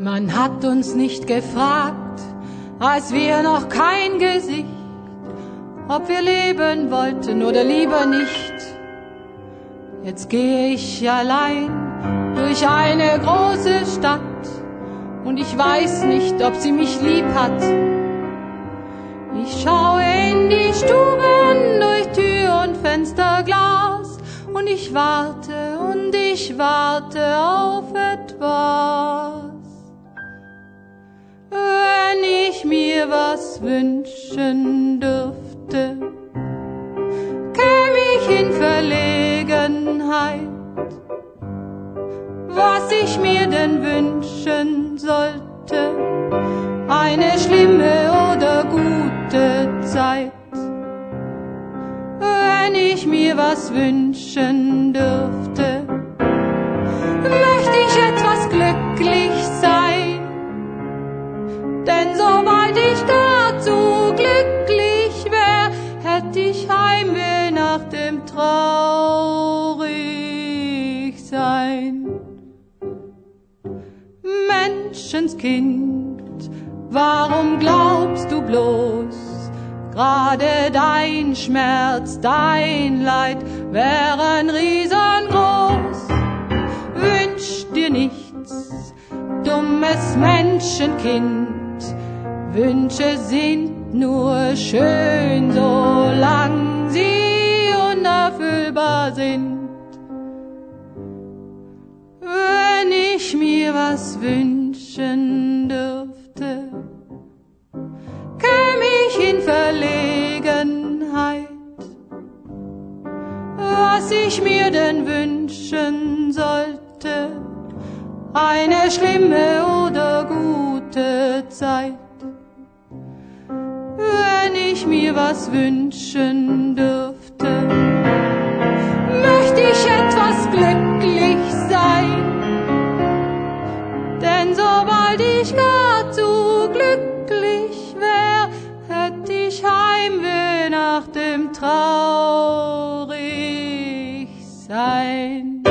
Man hat uns nicht gefragt, als wir noch kein Gesicht, ob wir leben wollten oder lieber nicht. Jetzt gehe ich allein durch eine große Stadt und ich weiß nicht, ob sie mich lieb hat. Ich schaue in die Stuben durch Tür und Fensterglas und ich warte und ich warte auf etwas. Was wünschen dürfte, käme ich in Verlegenheit was ich mir denn wünschen sollte. Eine schlimme oder gute Zeit. Wenn ich mir was wünschen dürfte, sobald ich dazu glücklich wäre, hätte ich Heimweh nach dem traurig sein. Menschenskind, warum glaubst du bloß, gerade dein Schmerz, dein Leid wären riesengroß? Wünsch dir nichts, dummes Menschenkind, Wünsche sind nur schön, solang sie unerfüllbar sind. wenn ich mir was wünschen dürfte, käme ich in Verlegenheit. Was ich mir denn wünschen sollte, eine schlimme oder gute Zeit. Wenn ich mir was wünschen dürfte, möchte ich etwas glücklich sein. Denn sobald ich gar zu glücklich wär, hätte ich Heimweh nach dem Traurigsein.